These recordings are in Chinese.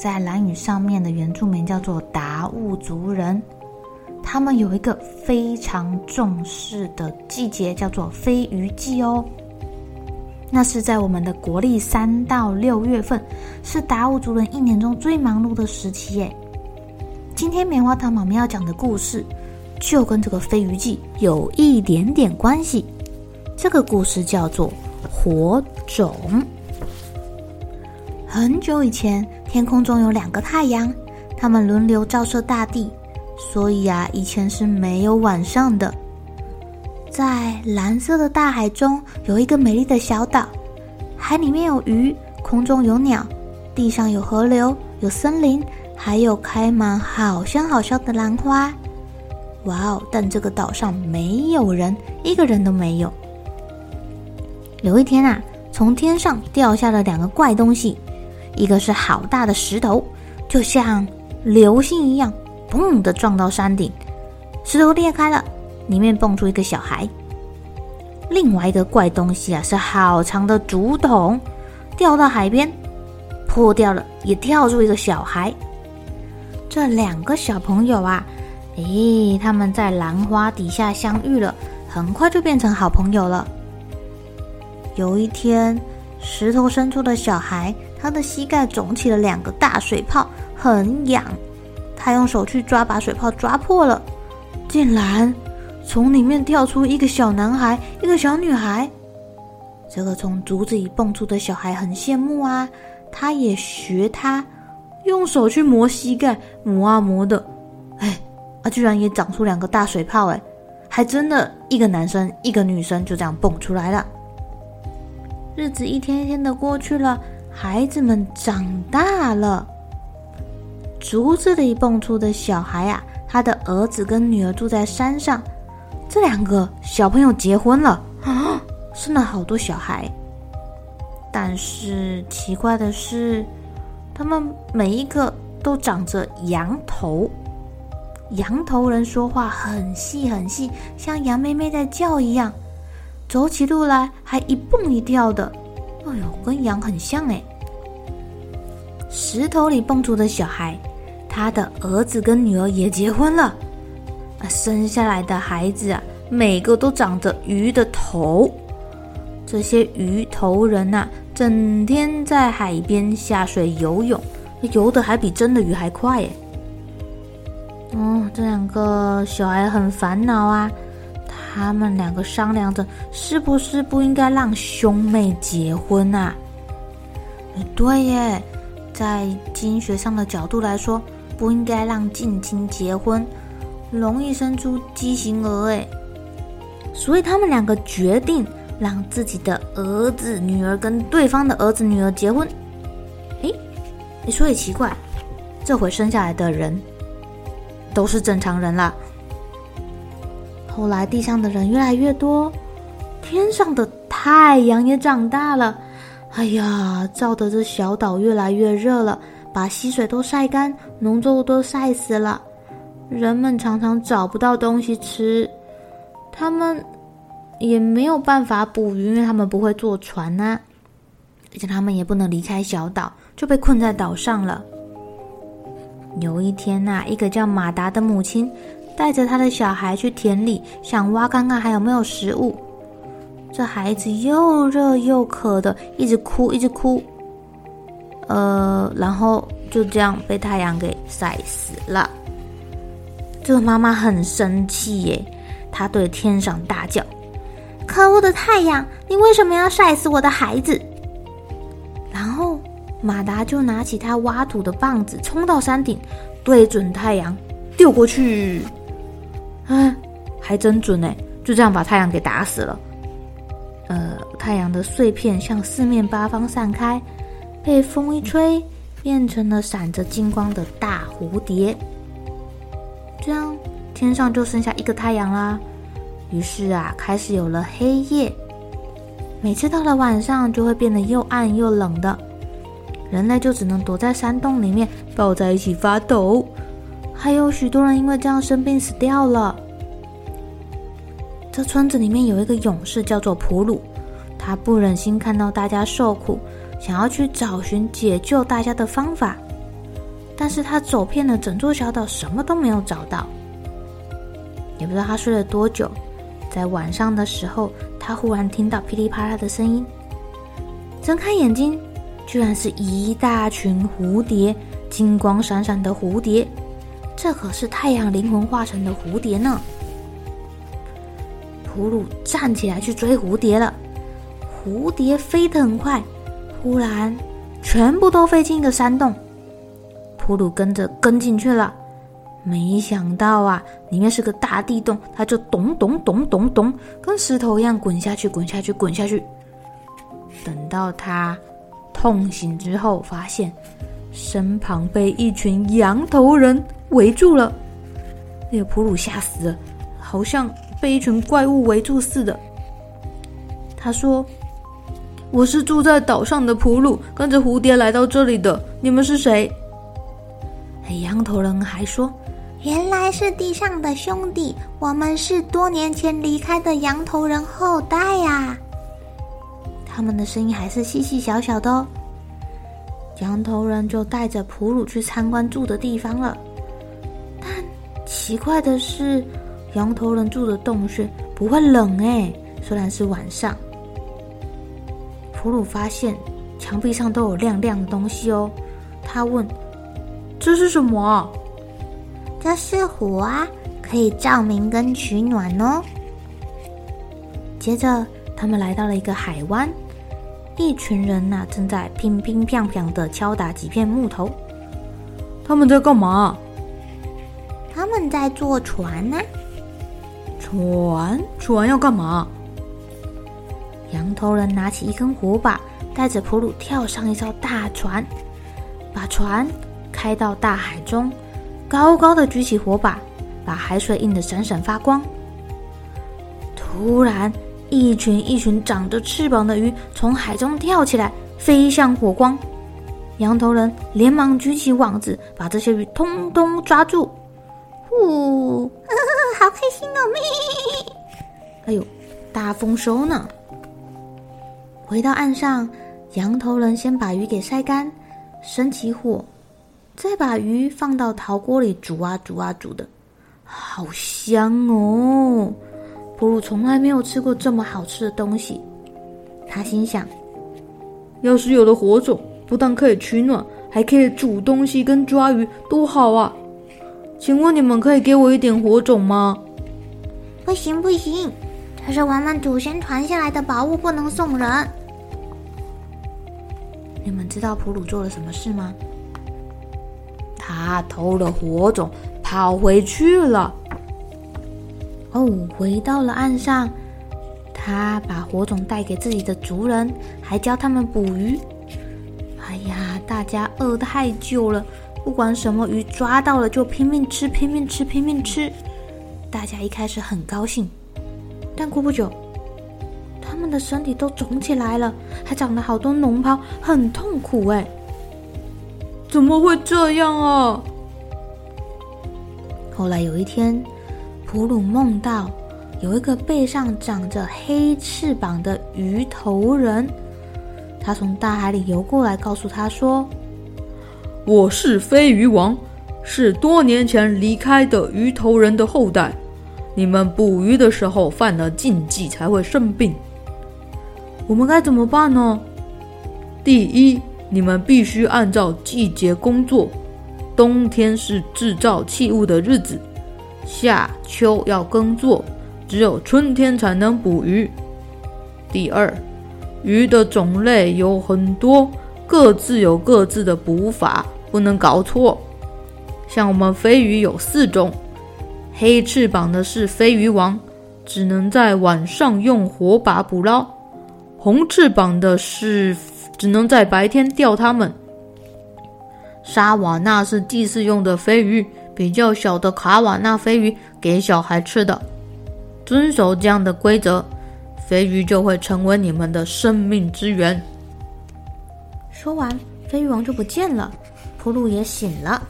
在兰屿上面的原住民叫做达悟族人，他们有一个非常重视的季节，叫做飞鱼季哦。那是在我们的国历三到六月份，是达悟族人一年中最忙碌的时期耶。今天棉花糖妈妈要讲的故事，就跟这个飞鱼季有一点点关系。这个故事叫做火种。很久以前。天空中有两个太阳，它们轮流照射大地，所以啊，以前是没有晚上的。在蓝色的大海中，有一个美丽的小岛，海里面有鱼，空中有鸟，地上有河流，有森林，还有开满好香好香的兰花。哇哦！但这个岛上没有人，一个人都没有。有一天啊，从天上掉下了两个怪东西。一个是好大的石头，就像流星一样，砰的撞到山顶，石头裂开了，里面蹦出一个小孩。另外一个怪东西啊，是好长的竹筒，掉到海边，破掉了，也跳出一个小孩。这两个小朋友啊，诶，他们在兰花底下相遇了，很快就变成好朋友了。有一天，石头伸出的小孩。他的膝盖肿起了两个大水泡，很痒。他用手去抓，把水泡抓破了，竟然从里面跳出一个小男孩，一个小女孩。这个从竹子里蹦出的小孩很羡慕啊，他也学他，用手去磨膝盖，磨啊磨的，哎，啊，居然也长出两个大水泡，哎，还真的一个男生，一个女生就这样蹦出来了。日子一天一天的过去了。孩子们长大了，竹子里蹦出的小孩啊，他的儿子跟女儿住在山上，这两个小朋友结婚了啊，生了好多小孩。但是奇怪的是，他们每一个都长着羊头，羊头人说话很细很细，像羊妹妹在叫一样，走起路来还一蹦一跳的。哎呦，跟羊很像哎！石头里蹦出的小孩，他的儿子跟女儿也结婚了，啊，生下来的孩子啊，每个都长着鱼的头。这些鱼头人呐，整天在海边下水游泳，游得还比真的鱼还快耶。哦，这两个小孩很烦恼啊。他们两个商量着，是不是不应该让兄妹结婚啊？对耶，在基因学上的角度来说，不应该让近亲结婚，容易生出畸形儿。哎，所以他们两个决定让自己的儿子、女儿跟对方的儿子、女儿结婚。诶，你说也奇怪，这回生下来的人都是正常人了。后来，地上的人越来越多，天上的太阳也长大了。哎呀，照得这小岛越来越热了，把溪水都晒干，农作物都晒死了。人们常常找不到东西吃，他们也没有办法捕鱼，因为他们不会坐船呐、而且他们也不能离开小岛，就被困在岛上了。有一天呐、一个叫马达的母亲。带着他的小孩去田里，想挖看看还有没有食物。这孩子又热又渴的，一直哭，一直哭。呃，然后就这样被太阳给晒死了。这个妈妈很生气耶，她对天上大叫：“可恶的太阳，你为什么要晒死我的孩子？”然后马达就拿起他挖土的棒子，冲到山顶，对准太阳丢过去。啊，还真准呢，就这样把太阳给打死了。呃，太阳的碎片向四面八方散开，被风一吹，变成了闪着金光的大蝴蝶。这样，天上就剩下一个太阳啦。于是啊，开始有了黑夜。每次到了晚上，就会变得又暗又冷的，人类就只能躲在山洞里面，抱在一起发抖。还有许多人因为这样生病死掉了。这村子里面有一个勇士，叫做普鲁，他不忍心看到大家受苦，想要去找寻解救大家的方法。但是他走遍了整座小岛，什么都没有找到。也不知道他睡了多久，在晚上的时候，他忽然听到噼里啪啦的声音，睁开眼睛，居然是一大群蝴蝶，金光闪闪的蝴蝶。这可是太阳灵魂化成的蝴蝶呢。普鲁站起来去追蝴蝶了，蝴蝶飞得很快，忽然全部都飞进一个山洞，普鲁跟着跟进去了，没想到啊，里面是个大地洞，他就咚咚咚咚咚，跟石头一样滚下去，滚下去，滚下去。等到他痛醒之后，发现身旁被一群羊头人围住了，那个普鲁吓死了，好像。被一群怪物围住似的，他说：“我是住在岛上的普鲁，跟着蝴蝶来到这里的。你们是谁？”羊头人还说：“原来是地上的兄弟，我们是多年前离开的羊头人后代呀。”他们的声音还是细细小小的哦。羊头人就带着普鲁去参观住的地方了，奇怪的是。羊头人住的洞穴不会冷哎，虽然是晚上。普鲁发现墙壁上都有亮亮的东西哦，他问：“这是什么啊？”“这是火啊，可以照明跟取暖哦。”接着，他们来到了一个海湾，一群人呐、啊、正在乒乒乓乓的敲打几片木头。他们在干嘛？他们在坐船呢、啊。船船要干嘛？羊头人拿起一根火把，带着普鲁跳上一艘大船，把船开到大海中，高高的举起火把，把海水映得闪闪发光。突然，一群一群长着翅膀的鱼从海中跳起来，飞向火光。羊头人连忙举起网子，把这些鱼通通抓住。听到没，哎呦，大丰收呢！回到岸上，羊头人先把鱼给晒干，生起火，再把鱼放到陶锅里煮啊煮啊煮的，好香哦！普鲁从来没有吃过这么好吃的东西，他心想：要是有了火种，不但可以取暖，还可以煮东西跟抓鱼，多好啊！请问你们可以给我一点火种吗？不行不行，这是我们祖先传下来的宝物，不能送人。你们知道普鲁做了什么事吗？他偷了火种，跑回去了。哦，回到了岸上，他把火种带给自己的族人，还教他们捕鱼。哎呀，大家饿太久了。不管什么鱼抓到了就拼命吃，拼命吃，拼命吃。大家一开始很高兴，但过不久，他们的身体都肿起来了，还长了好多脓泡，很痛苦哎。怎么会这样啊？后来有一天，普鲁梦到有一个背上长着黑翅膀的鱼头人，他从大海里游过来，告诉他说。我是飞鱼王，是多年前离开的鱼头人的后代。你们捕鱼的时候犯了禁忌，才会生病。我们该怎么办呢？第一，你们必须按照季节工作。冬天是制造器物的日子，夏秋要耕作，只有春天才能捕鱼。第二，鱼的种类有很多，各自有各自的捕法，不能搞错。像我们飞鱼有四种，黑翅膀的是飞鱼王，只能在晚上用火把捕捞；红翅膀的是只能在白天钓它们。沙瓦纳是祭祀用的飞鱼，比较小的卡瓦纳飞鱼给小孩吃的。遵守这样的规则，飞鱼就会成为你们的生命之源。说完，飞鱼王就不见了，普鲁也醒了。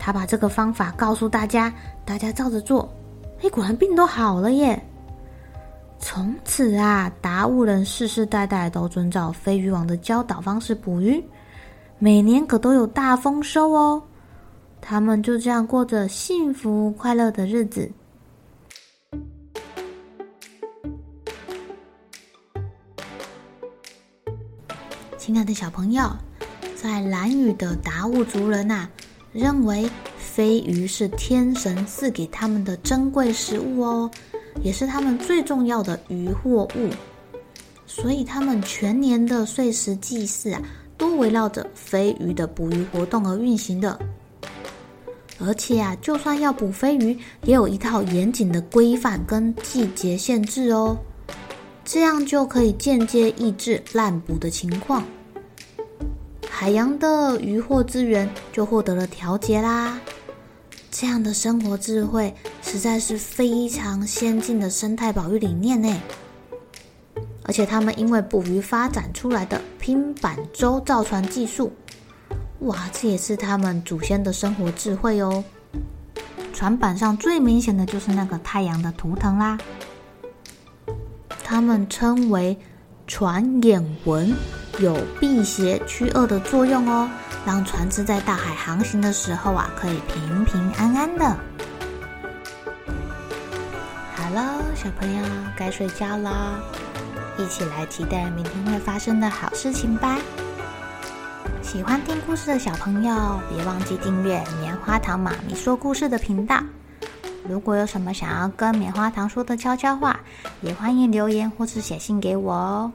他把这个方法告诉大家，大家照着做，哎，果然病都好了耶！从此啊，达悟人世世代代都遵照飞鱼王的教导方式捕鱼。每年可都有大丰收哦，他们就这样过着幸福快乐的日子。亲爱的小朋友，在蓝屿的达悟族人呐、啊，认为飞鱼是天神赐给他们的珍贵食物哦，也是他们最重要的渔获物，所以他们全年的岁时祭祀啊。都围绕着飞鱼的捕鱼活动而运行的，而且啊，就算要捕飞鱼，也有一套严谨的规范跟季节限制哦，这样就可以间接抑制滥捕的情况，海洋的渔获资源就获得了调节啦。这样的生活智慧实在是非常先进的生态保育理念呢。而且他们因为捕鱼发展出来的拼板舟造船技术，哇，这也是他们祖先的生活智慧哦。船板上最明显的就是那个太阳的图腾啦。他们称为船眼纹，有辟邪驱恶的作用哦，让船只在大海航行的时候啊，可以平平安安的。好了，小朋友该睡觉了。一起来期待明天会发生的好事情吧！喜欢听故事的小朋友，别忘记订阅棉花糖妈咪说故事的频道。如果有什么想要跟棉花糖说的悄悄话，也欢迎留言或是写信给我哦。